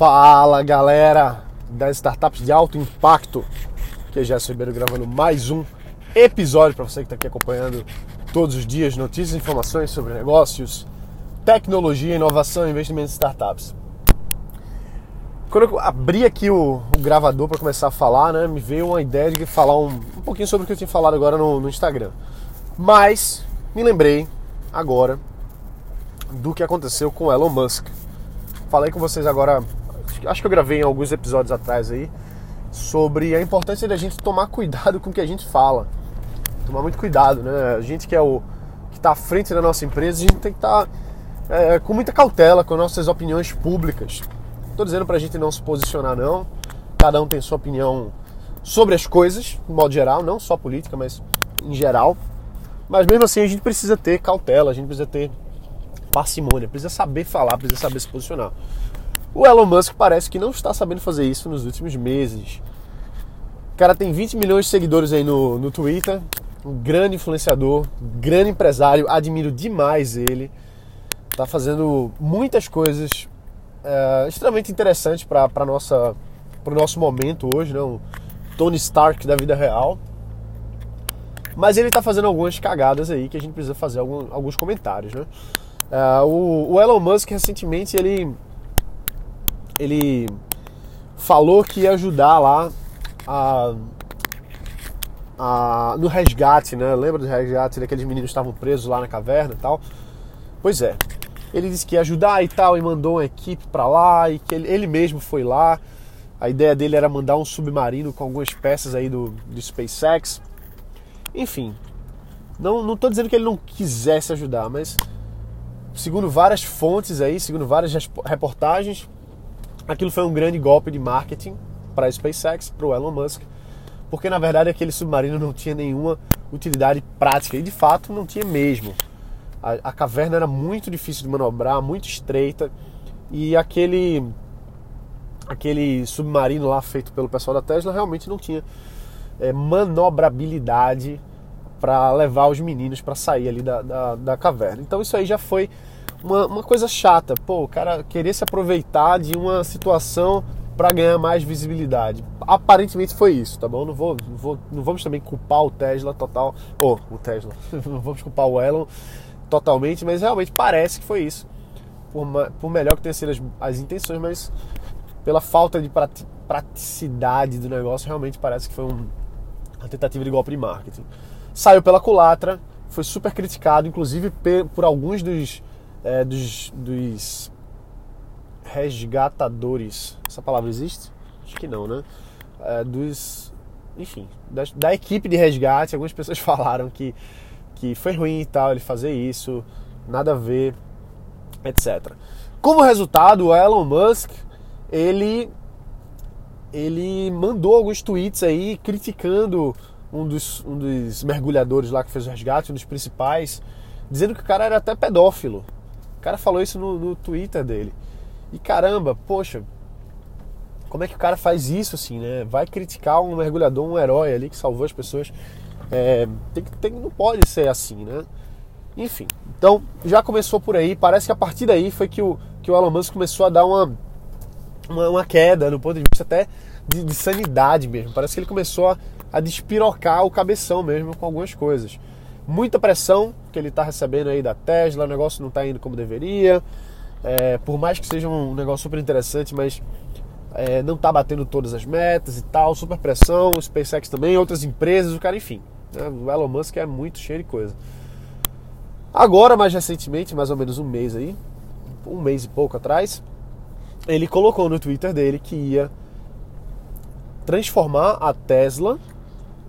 Fala galera das startups de alto impacto, que é Gerson Ribeiro gravando mais um episódio para você que está aqui acompanhando todos os dias notícias e informações sobre negócios, tecnologia, inovação e investimento em startups. Quando eu abri aqui o, o gravador para começar a falar, né, me veio uma ideia de falar um, um pouquinho sobre o que eu tinha falado agora no, no Instagram. Mas me lembrei agora do que aconteceu com Elon Musk. Falei com vocês agora, acho que eu gravei em alguns episódios atrás aí, sobre a importância da gente tomar cuidado com o que a gente fala. Tomar muito cuidado, né? A gente que é o que está à frente da nossa empresa, a gente tem que estar tá, é, com muita cautela com nossas opiniões públicas. Estou dizendo para a gente não se posicionar, não. Cada um tem sua opinião sobre as coisas, de modo geral, não só política, mas em geral. Mas mesmo assim a gente precisa ter cautela, a gente precisa ter parcimônia, precisa saber falar, precisa saber se posicionar. O Elon Musk parece que não está sabendo fazer isso nos últimos meses. O cara tem 20 milhões de seguidores aí no, no Twitter, um grande influenciador, grande empresário, admiro demais ele. Está fazendo muitas coisas é, extremamente interessantes para o nosso momento hoje, né? Tony Stark da vida real. Mas ele está fazendo algumas cagadas aí que a gente precisa fazer algum, alguns comentários, né? Uh, o, o, Elon Musk recentemente ele ele falou que ia ajudar lá a, a, no resgate, né? Lembra do resgate daqueles meninos que estavam presos lá na caverna e tal? Pois é. Ele disse que ia ajudar e tal e mandou uma equipe para lá e que ele, ele mesmo foi lá. A ideia dele era mandar um submarino com algumas peças aí do, do SpaceX. Enfim, não, não tô dizendo que ele não quisesse ajudar, mas segundo várias fontes aí, segundo várias reportagens, aquilo foi um grande golpe de marketing para a SpaceX, para o Elon Musk, porque na verdade aquele submarino não tinha nenhuma utilidade prática e de fato não tinha mesmo. A, a caverna era muito difícil de manobrar, muito estreita e aquele aquele submarino lá feito pelo pessoal da Tesla realmente não tinha é, manobrabilidade para levar os meninos para sair ali da, da, da, caverna. Então isso aí já foi uma, uma coisa chata. Pô, o cara querer se aproveitar de uma situação para ganhar mais visibilidade. Aparentemente foi isso, tá bom? Não, vou, não, vou, não vamos também culpar o Tesla total. Ou o Tesla. não vamos culpar o Elon totalmente, mas realmente parece que foi isso. Por, por melhor que tenham sido as, as intenções, mas pela falta de praticidade do negócio, realmente parece que foi um, uma tentativa de golpe de marketing. Saiu pela culatra, foi super criticado, inclusive por alguns dos é, dos, dos resgatadores. Essa palavra existe? Acho que não, né? É, dos. Enfim, da, da, equipe de resgate, algumas pessoas falaram que, que foi ruim e tal ele fazer isso, nada a ver, etc. Como resultado, o Elon Musk ele ele mandou alguns tweets aí criticando um dos, um dos mergulhadores lá que fez o resgate, um dos principais, dizendo que o cara era até pedófilo. O cara falou isso no, no Twitter dele. E caramba, poxa, como é que o cara faz isso assim, né? Vai criticar um mergulhador, um herói ali que salvou as pessoas. É, tem, tem, não pode ser assim, né? Enfim, então já começou por aí. Parece que a partir daí foi que o, que o Elon Musk começou a dar uma, uma, uma queda no ponto de vista até de, de, sanidade mesmo. Parece que ele começou a, a despirocar o cabeção mesmo com algumas coisas muita pressão que ele está recebendo aí da Tesla, o negócio não está indo como deveria. É, por mais que seja um negócio super interessante, mas é, não está batendo todas as metas e tal, super pressão, SpaceX também, outras empresas, o cara, enfim. Né, o Elon Musk é muito cheio de coisa. Agora, mais recentemente, mais ou menos um mês aí, um mês e pouco atrás, ele colocou no Twitter dele que ia transformar a Tesla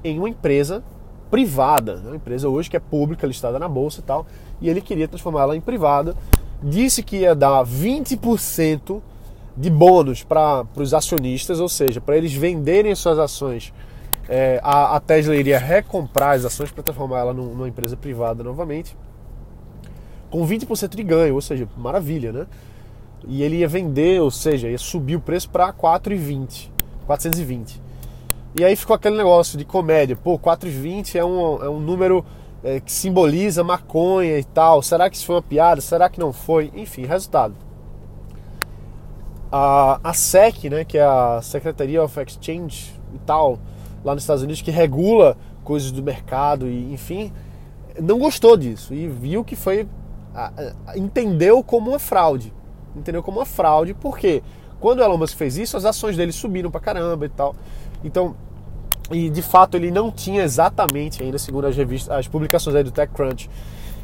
em uma empresa privada, né? uma empresa hoje que é pública, listada na bolsa e tal, e ele queria transformá-la em privada. Disse que ia dar 20% de bônus para os acionistas, ou seja, para eles venderem suas ações. É, a, a, Tesla iria recomprar as ações para transformar ela numa empresa privada novamente, com 20% de ganho, ou seja, maravilha, né? E ele ia vender, ou seja, ia subir o preço para 4,20, 420. E aí ficou aquele negócio de comédia. Pô, 4,20 é um, é um número é, que simboliza maconha e tal. Será que isso foi uma piada? Será que não foi? Enfim, resultado. a, a SEC, né, que é a Secretary of Exchange e tal, lá nos Estados Unidos, que regula coisas do mercado e enfim, não gostou disso e viu que foi entendeu como uma fraude. Entendeu como uma fraude, porque quando o Elon Musk fez isso, as ações dele subiram pra caramba e tal. Então, e de fato ele não tinha exatamente ainda, segundo as revistas, as publicações aí do TechCrunch,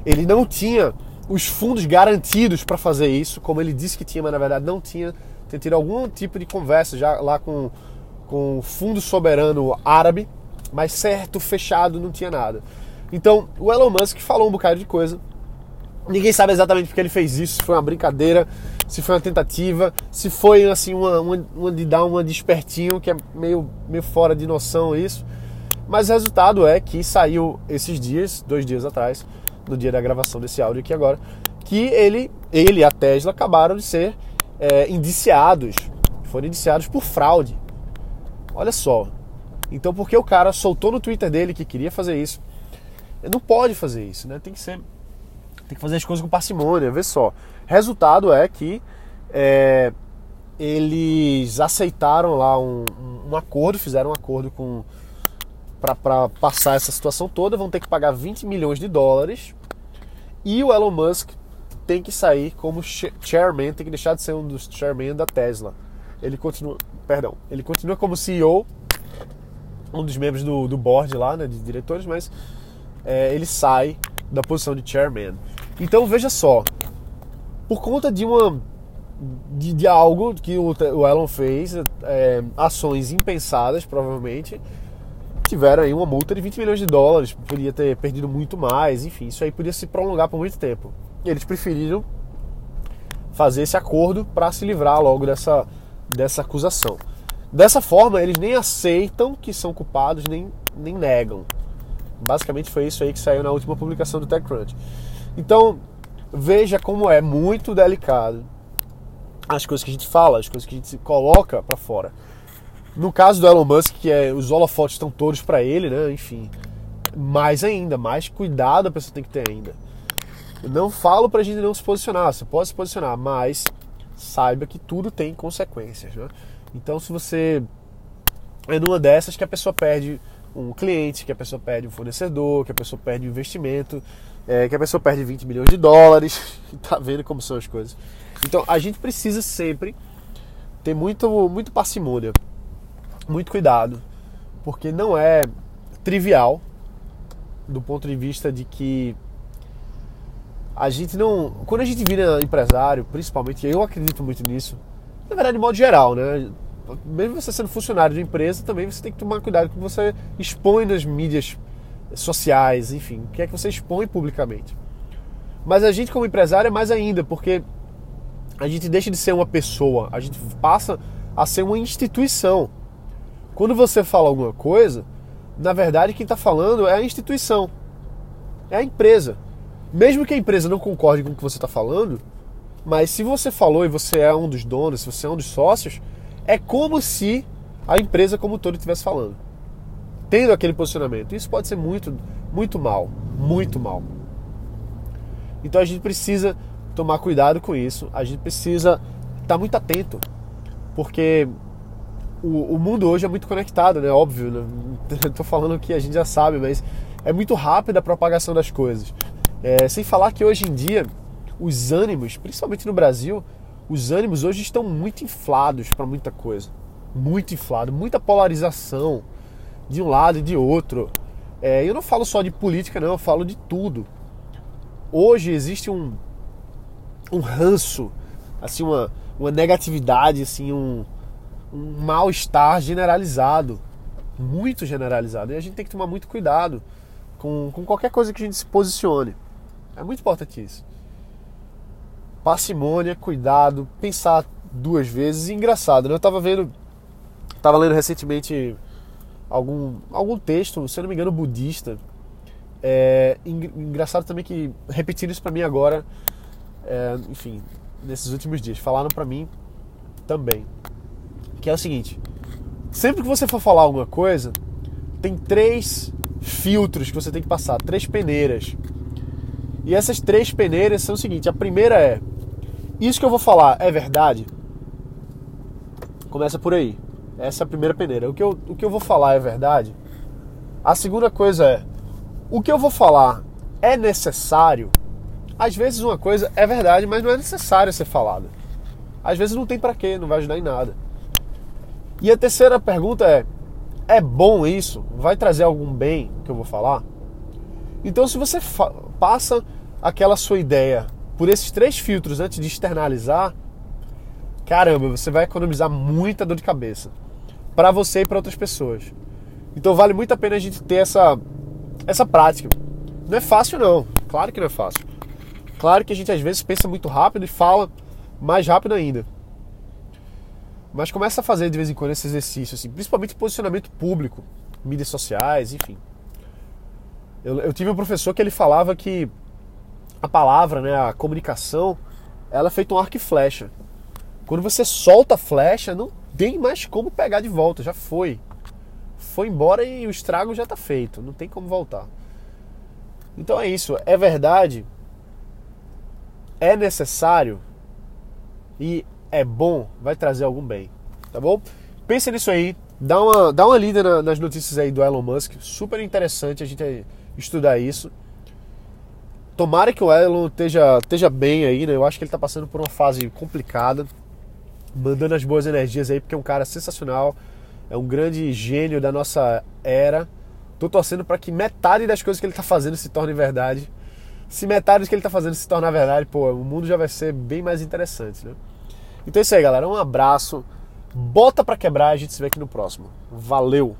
ele não tinha os fundos garantidos para fazer isso, como ele disse que tinha, mas na verdade não tinha. Tem tido algum tipo de conversa já lá com, com fundo soberano árabe, mas certo, fechado, não tinha nada. Então, o Elon Musk falou um bocado de coisa. Ninguém sabe exatamente porque ele fez isso, foi uma brincadeira, se foi uma tentativa, se foi assim uma, uma, uma de dar uma despertinho, que é meio, meio fora de noção isso. Mas o resultado é que saiu esses dias, dois dias atrás, no dia da gravação desse áudio aqui agora, que ele, ele e a Tesla acabaram de ser é, indiciados, foram indiciados por fraude. Olha só. Então, porque o cara soltou no Twitter dele que queria fazer isso, não pode fazer isso, né? Tem que ser, tem que fazer as coisas com parcimônia. Vê só. Resultado é que é, eles aceitaram lá um, um, acordo, fizeram um acordo com para passar essa situação toda, vão ter que pagar 20 milhões de dólares e o Elon Musk tem que sair como chairman, tem que deixar de ser um dos chairman da Tesla. Ele continua, perdão, ele continua como CEO, um dos membros do, do board lá, né, de diretores, mas é, ele sai da posição de chairman. Então veja só, por conta de uma de, de algo que o, o Elon fez, é, ações impensadas provavelmente, tiveram aí uma multa de 20 milhões de dólares, podia ter perdido muito mais, enfim, isso aí podia se prolongar por muito tempo. E eles preferiram fazer esse acordo para se livrar logo dessa, dessa acusação. Dessa forma, eles nem aceitam que são culpados, nem, nem negam. Basicamente foi isso aí que saiu na última publicação do TechCrunch. Então, veja como é muito delicado as coisas que a gente fala, as coisas que a gente coloca para fora. No caso do Elon Musk, que é, os holofotes estão todos para ele, né? Enfim, mais ainda, mais cuidado a pessoa tem que ter ainda. Eu não falo pra gente não se posicionar, você pode se posicionar, mas saiba que tudo tem consequências, né? Então, se você é numa dessas que a pessoa perde um cliente, que a pessoa perde um fornecedor, que a pessoa perde um investimento, é, que a pessoa perde 20 milhões de dólares, tá vendo como são as coisas. Então a gente precisa sempre ter muito, muito parcimônia, muito cuidado, porque não é trivial do ponto de vista de que a gente não. Quando a gente vira empresário, principalmente, eu acredito muito nisso, na verdade, de modo geral, né? mesmo você sendo funcionário de empresa, também você tem que tomar cuidado com o que você expõe nas mídias sociais, enfim, o que é que você expõe publicamente. Mas a gente como empresário é mais ainda, porque a gente deixa de ser uma pessoa, a gente passa a ser uma instituição. Quando você fala alguma coisa, na verdade quem está falando é a instituição, é a empresa. Mesmo que a empresa não concorde com o que você está falando, mas se você falou e você é um dos donos, se você é um dos sócios, é como se a empresa como um todo estivesse falando. Tendo aquele posicionamento. Isso pode ser muito, muito mal. Muito mal. Então a gente precisa tomar cuidado com isso. A gente precisa estar muito atento. Porque o, o mundo hoje é muito conectado, né? Óbvio. Né? Estou falando que a gente já sabe, mas é muito rápida a propagação das coisas. É, sem falar que hoje em dia os ânimos, principalmente no Brasil, os ânimos hoje estão muito inflados para muita coisa. Muito inflado, muita polarização de um lado e de outro. É, eu não falo só de política, não, eu falo de tudo. Hoje existe um, um ranço, assim, uma, uma negatividade, assim, um, um mal-estar generalizado. Muito generalizado. E a gente tem que tomar muito cuidado com, com qualquer coisa que a gente se posicione. É muito importante isso parcimônia, cuidado, pensar duas vezes. E engraçado, né? Eu tava vendo, tava lendo recentemente algum, algum texto, se eu não me engano, budista. É, engraçado também que repetiram isso para mim agora, é, enfim, nesses últimos dias, falaram para mim também, que é o seguinte: sempre que você for falar alguma coisa, tem três filtros que você tem que passar, três peneiras. E essas três peneiras são o seguinte: a primeira é isso que eu vou falar é verdade? Começa por aí. Essa é a primeira peneira. O que, eu, o que eu vou falar é verdade. A segunda coisa é: o que eu vou falar é necessário? Às vezes uma coisa é verdade, mas não é necessário ser falada. Às vezes não tem para quê, não vai ajudar em nada. E a terceira pergunta é: é bom isso? Vai trazer algum bem que eu vou falar? Então, se você passa aquela sua ideia por esses três filtros antes de externalizar, caramba, você vai economizar muita dor de cabeça para você e para outras pessoas. Então vale muito a pena a gente ter essa essa prática. Não é fácil não, claro que não é fácil. Claro que a gente às vezes pensa muito rápido e fala mais rápido ainda. Mas começa a fazer de vez em quando esse exercício, assim, principalmente posicionamento público, mídias sociais, enfim. Eu, eu tive um professor que ele falava que a palavra, né, a comunicação, ela é feita um arco e flecha. Quando você solta a flecha, não tem mais como pegar de volta, já foi. Foi embora e o estrago já está feito, não tem como voltar. Então é isso, é verdade, é necessário e é bom, vai trazer algum bem, tá bom? Pense nisso aí, dá uma, dá uma lida nas notícias aí do Elon Musk, super interessante a gente estudar isso. Tomara que o Elon esteja, esteja bem aí, né? Eu acho que ele está passando por uma fase complicada, mandando as boas energias aí, porque é um cara sensacional, é um grande gênio da nossa era. Tô torcendo para que metade das coisas que ele está fazendo se torne verdade. Se metade do que ele está fazendo se tornar verdade, pô, o mundo já vai ser bem mais interessante, né? Então é isso aí, galera. Um abraço. Bota para quebrar, a gente se vê aqui no próximo. Valeu!